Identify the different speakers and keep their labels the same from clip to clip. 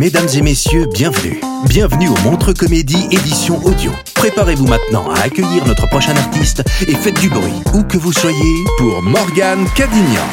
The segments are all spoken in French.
Speaker 1: Mesdames et messieurs, bienvenue. Bienvenue au Montre Comédie édition audio. Préparez-vous maintenant à accueillir notre prochain artiste et faites du bruit, où que vous soyez, pour Morgane Cadignan.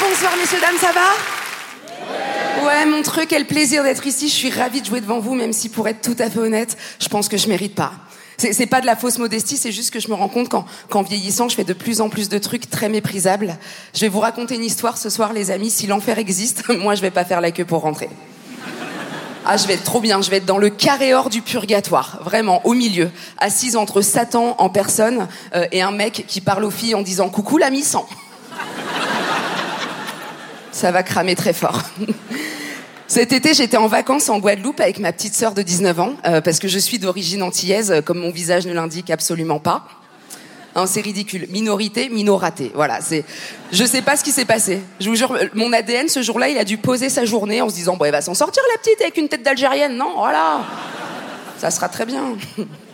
Speaker 2: Bonsoir messieurs, dames, ça va? Ouais, Montreux, quel plaisir d'être ici. Je suis ravie de jouer devant vous, même si pour être tout à fait honnête, je pense que je mérite pas. C'est pas de la fausse modestie, c'est juste que je me rends compte qu'en vieillissant, je fais de plus en plus de trucs très méprisables. Je vais vous raconter une histoire ce soir, les amis. Si l'enfer existe, moi, je vais pas faire la queue pour rentrer. Ah, je vais être trop bien. Je vais être dans le carré or du purgatoire, vraiment au milieu, assise entre Satan en personne euh, et un mec qui parle aux filles en disant coucou l'ami sang. Ça va cramer très fort. Cet été, j'étais en vacances en Guadeloupe avec ma petite sœur de 19 ans, euh, parce que je suis d'origine antillaise, euh, comme mon visage ne l'indique absolument pas. Hein, c'est ridicule. Minorité, minoraté. Voilà, c'est. Je sais pas ce qui s'est passé. Je vous jure, mon ADN ce jour-là, il a dû poser sa journée en se disant bon, elle va s'en sortir la petite avec une tête d'Algérienne, non Voilà, ça sera très bien.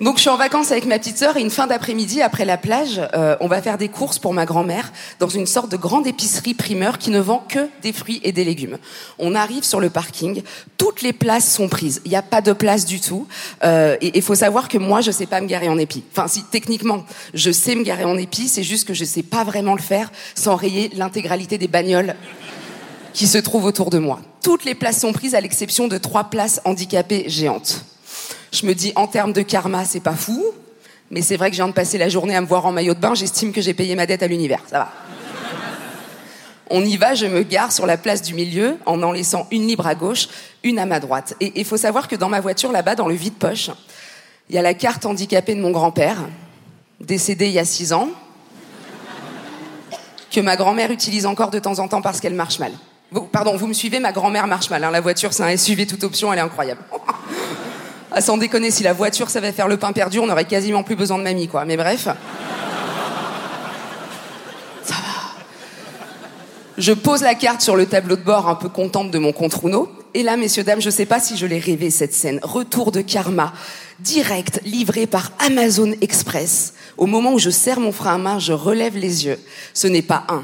Speaker 2: Donc je suis en vacances avec ma petite sœur et une fin d'après-midi après la plage, euh, on va faire des courses pour ma grand-mère dans une sorte de grande épicerie primeur qui ne vend que des fruits et des légumes. On arrive sur le parking, toutes les places sont prises, il n'y a pas de place du tout. Euh, et il faut savoir que moi je sais pas me garer en épi. Enfin si techniquement je sais me garer en épi, c'est juste que je sais pas vraiment le faire sans rayer l'intégralité des bagnoles qui se trouvent autour de moi. Toutes les places sont prises à l'exception de trois places handicapées géantes. Je me dis, en termes de karma, c'est pas fou. Mais c'est vrai que je viens de passer la journée à me voir en maillot de bain. J'estime que j'ai payé ma dette à l'univers. Ça va. On y va, je me gare sur la place du milieu en en laissant une libre à gauche, une à ma droite. Et il faut savoir que dans ma voiture, là-bas, dans le vide-poche, il y a la carte handicapée de mon grand-père, décédé il y a six ans, que ma grand-mère utilise encore de temps en temps parce qu'elle marche mal. Pardon, vous me suivez, ma grand-mère marche mal. hein. La voiture, c'est un SUV toute option, elle est incroyable. Ah, sans déconner, si la voiture savait faire le pain perdu, on aurait quasiment plus besoin de mamie, quoi. Mais bref. Ça va. Je pose la carte sur le tableau de bord, un peu contente de mon compte Runo. Et là, messieurs, dames, je sais pas si je l'ai rêvé, cette scène. Retour de karma, direct, livré par Amazon Express. Au moment où je serre mon frein à main, je relève les yeux. Ce n'est pas un,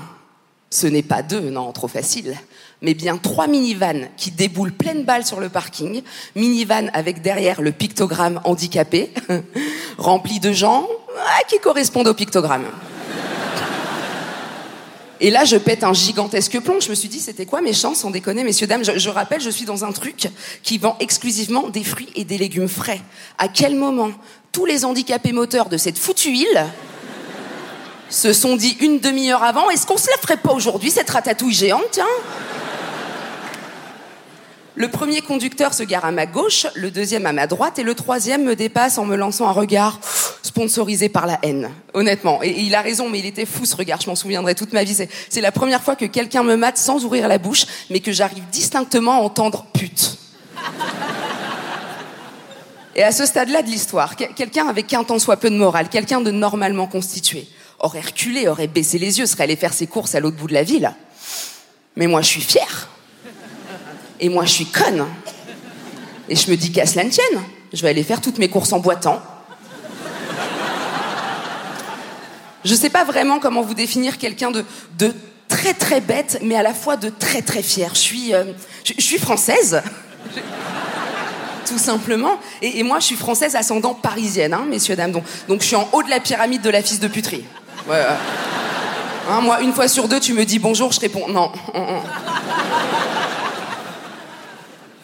Speaker 2: ce n'est pas deux, non, trop facile, mais bien trois minivans qui déboulent pleine balle sur le parking. Minivan avec derrière le pictogramme handicapé, rempli de gens ah, qui correspondent au pictogramme. Et là, je pète un gigantesque plomb. Je me suis dit, c'était quoi mes chances, sans déconner, messieurs, dames? Je, je rappelle, je suis dans un truc qui vend exclusivement des fruits et des légumes frais. À quel moment tous les handicapés moteurs de cette foutue île se sont dit une demi-heure avant, est-ce qu'on se la ferait pas aujourd'hui, cette ratatouille géante, tiens Le premier conducteur se gare à ma gauche, le deuxième à ma droite, et le troisième me dépasse en me lançant un regard sponsorisé par la haine. Honnêtement. Et, et il a raison, mais il était fou ce regard, je m'en souviendrai toute ma vie. C'est- la première fois que quelqu'un me mate sans ouvrir la bouche, mais que j'arrive distinctement à entendre pute. Et à ce stade-là de l'histoire, quel- quelqu'un avec un tant soit peu de morale, quelqu'un de normalement constitué, aurait reculé, aurait baissé les yeux, serait allé faire ses courses à l'autre bout de la ville. Mais moi, je suis fière. Et moi, je suis conne. Et je me dis qu'à cela ne tienne, je vais aller faire toutes mes courses en boitant. Je sais pas vraiment comment vous définir quelqu'un de, très très bête, mais à la fois de très très fier. Je suis, euh, française tout simplement. Et, moi, je suis française ascendant parisienne, hein, messieurs, dames. Donc, donc je suis en haut de la pyramide de la fils de puterie. Ouais. Hein, moi, une fois sur deux, tu me dis bonjour, je réponds non.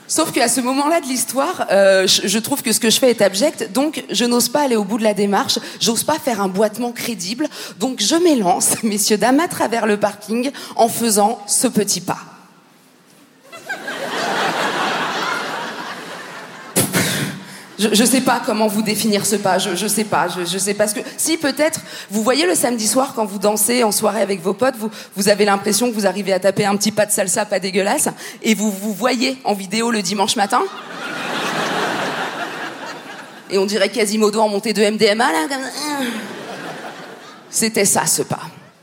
Speaker 2: Sauf qu'à ce moment-là de l'histoire, euh, je, je trouve que ce que je fais est abject, donc je n'ose pas aller au bout de la démarche, j'ose pas faire un boitement crédible, donc je m'élance, messieurs, dames, à travers le parking en faisant ce petit pas. Je, je sais pas comment vous définir ce pas, je, je sais pas, je, je sais pas ce que. Si peut-être, vous voyez le samedi soir quand vous dansez en soirée avec vos potes, vous, avez l'impression que vous arrivez à taper un petit pas de salsa pas dégueulasse, et vous vous voyez en vidéo le dimanche matin. Et on dirait Quasimodo en montée de MDMA là. C'était ça ce pas.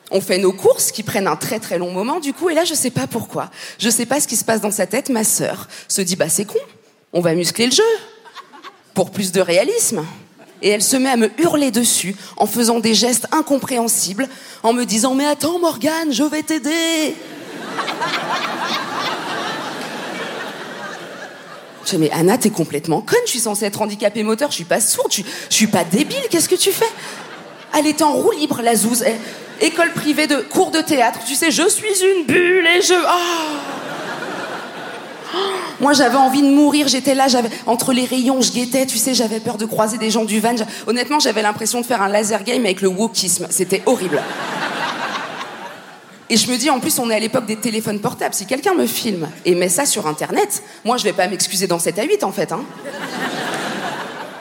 Speaker 2: On fait nos courses qui prennent un très très long moment du coup et là je sais pas pourquoi. Je sais pas ce qui se passe dans sa tête. Ma sœur se dit bah c'est con. On va muscler le jeu pour plus de réalisme. Et elle se met à me hurler dessus en faisant des gestes incompréhensibles, en me disant Mais attends, Morgane, je vais t'aider. Je dis, mais Anna, t'es complètement conne, je suis censée être handicapée moteur, je suis pas sourde, je, suis- pas débile, qu'est-ce que tu fais? Elle était en roue libre, la zouze. Elle- école privée de cours de théâtre, tu sais, je suis une bulle et je. Ah moi, j'avais envie de mourir. J'étais là, j'avais entre les rayons, je guettais. Tu sais, j'avais peur de croiser des gens du van. Honnêtement, j'avais l'impression de faire un laser game avec le wokisme. C'était horrible. Et je me dis, en plus, on est à l'époque des téléphones portables. Si quelqu'un me filme et met ça sur Internet, moi, je vais pas m'excuser dans 7 à 8, en fait. Hein.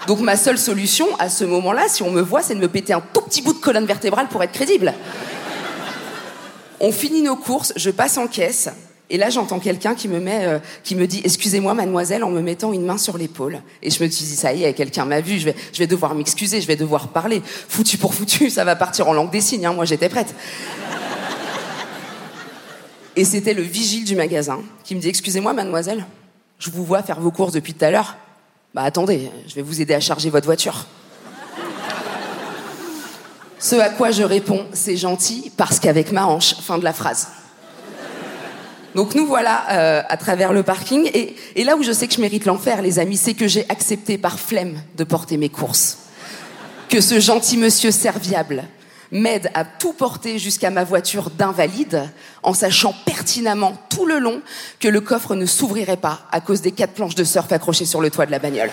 Speaker 2: Donc, ma seule solution à ce moment-là, si on me voit, c'est de me péter un tout petit bout de colonne vertébrale pour être crédible. On finit nos courses, je passe en caisse, et là j'entends quelqu'un qui me met, euh, qui me dit excusez-moi mademoiselle en me mettant une main sur l'épaule. Et je me suis dit ça y est, quelqu'un m'a vu, je vais, je vais devoir m'excuser, je vais devoir parler. Foutu pour foutu, ça va partir en langue des signes. hein, moi j'étais prête. Et c'était le vigile du magasin qui me dit excusez-moi mademoiselle, je vous vois faire vos courses depuis tout à l'heure. Bah attendez, je vais vous aider à charger votre voiture. Ce à quoi je réponds, c'est gentil parce qu'avec ma hanche, fin de la phrase. Donc nous voilà euh, à travers le parking. Et, et là où je sais que je mérite l'enfer, les amis, c'est que j'ai accepté par flemme de porter mes courses. Que ce gentil monsieur serviable m'aide à tout porter jusqu'à ma voiture d'invalide en sachant pertinemment tout le long que le coffre ne s'ouvrirait pas à cause des quatre planches de surf accrochées sur le toit de la bagnole.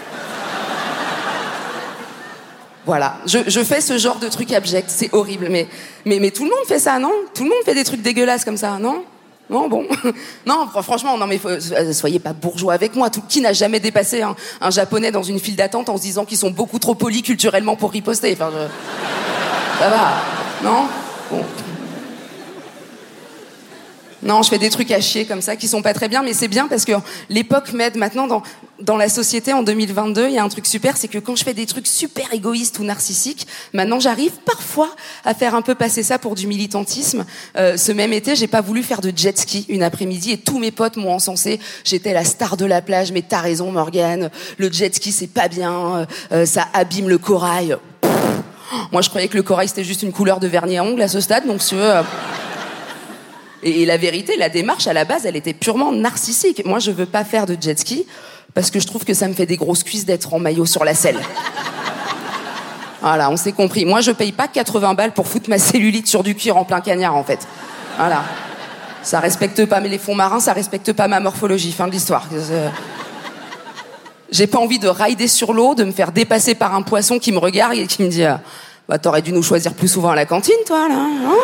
Speaker 2: Voilà, je, je fais ce genre de truc abject, c'est horrible, mais, mais, mais tout le monde fait ça, non? Tout le monde fait des trucs dégueulasses comme ça, non? Non, bon. Non, fr- franchement, non, mais euh, soyez pas bourgeois avec moi. Tout, qui n'a jamais dépassé un, japonais dans une file d'attente en se disant qu'ils sont beaucoup trop polis culturellement pour riposter Ça va, non? Non, je fais des trucs à chier comme ça qui sont pas très bien, mais c'est bien parce que l'époque m'aide maintenant dans, dans la société en 2022. Il y a un truc super, c'est que quand je fais des trucs super égoïstes ou narcissiques, maintenant j'arrive parfois à faire un peu passer ça pour du militantisme. Euh, ce même été, j'ai pas voulu faire de jet ski une après-midi et tous mes potes m'ont encensé. J'étais la star de la plage, mais t'as raison Morgane, le jet ski c'est pas bien, euh, ça abîme le corail. Pff. Moi je croyais que le corail c'était juste une couleur de vernis à ongles à ce stade, donc si tu veux. euh, et la vérité, la démarche à la base, elle était purement narcissique. Moi, je veux pas faire de jet ski parce que je trouve que ça me fait des grosses cuisses d'être en maillot sur la selle. Voilà, on s'est compris. Moi, je paye pas 80 balles pour foutre ma cellulite sur du cuir en plein cagnard, en fait. Voilà. Ça respecte pas mais les fonds marins, ça respecte pas ma morphologie. Fin de l'histoire. Euh, J'ai pas envie de rider sur l'eau, de me faire dépasser par un poisson qui me regarde et qui me dit, euh, bah, t'aurais dû nous choisir plus souvent à la cantine, toi, là. hein?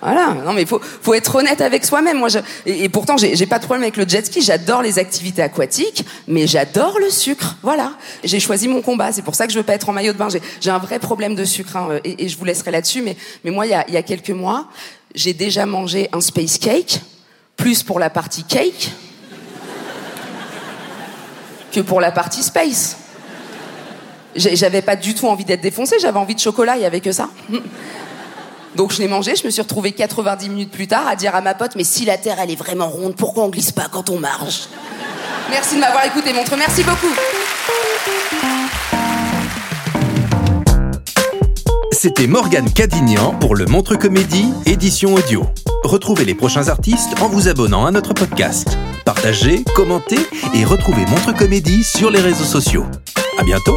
Speaker 2: Voilà, non mais faut, faut être honnête avec soi-même. Moi, je, et, pourtant, j'ai pas de problème avec le jet ski. J'adore les activités aquatiques, mais j'adore le sucre. Voilà, j'ai choisi mon combat. C'est pour ça que je veux pas être en maillot de bain. J'ai un vrai problème de sucre, hein, et, je vous laisserai là-dessus. Mais, mais moi, il y a, y a quelques mois, j'ai déjà mangé un space cake, plus pour la partie cake que pour la partie space. J'avais pas du tout envie d'être défoncé. J'avais envie de chocolat. Il y avait que ça. Donc je l'ai mangé, je me suis retrouvée 90 minutes plus tard à dire à ma pote, mais si la Terre elle est vraiment ronde, pourquoi on glisse pas quand on marche? Merci de m'avoir écouté, montre, merci beaucoup.
Speaker 1: C'était Morgane Cadignan pour le Montre Comédie, édition audio. Retrouvez les prochains artistes en vous abonnant à notre podcast. Partagez, commentez et retrouvez Montre Comédie sur les réseaux sociaux. À bientôt!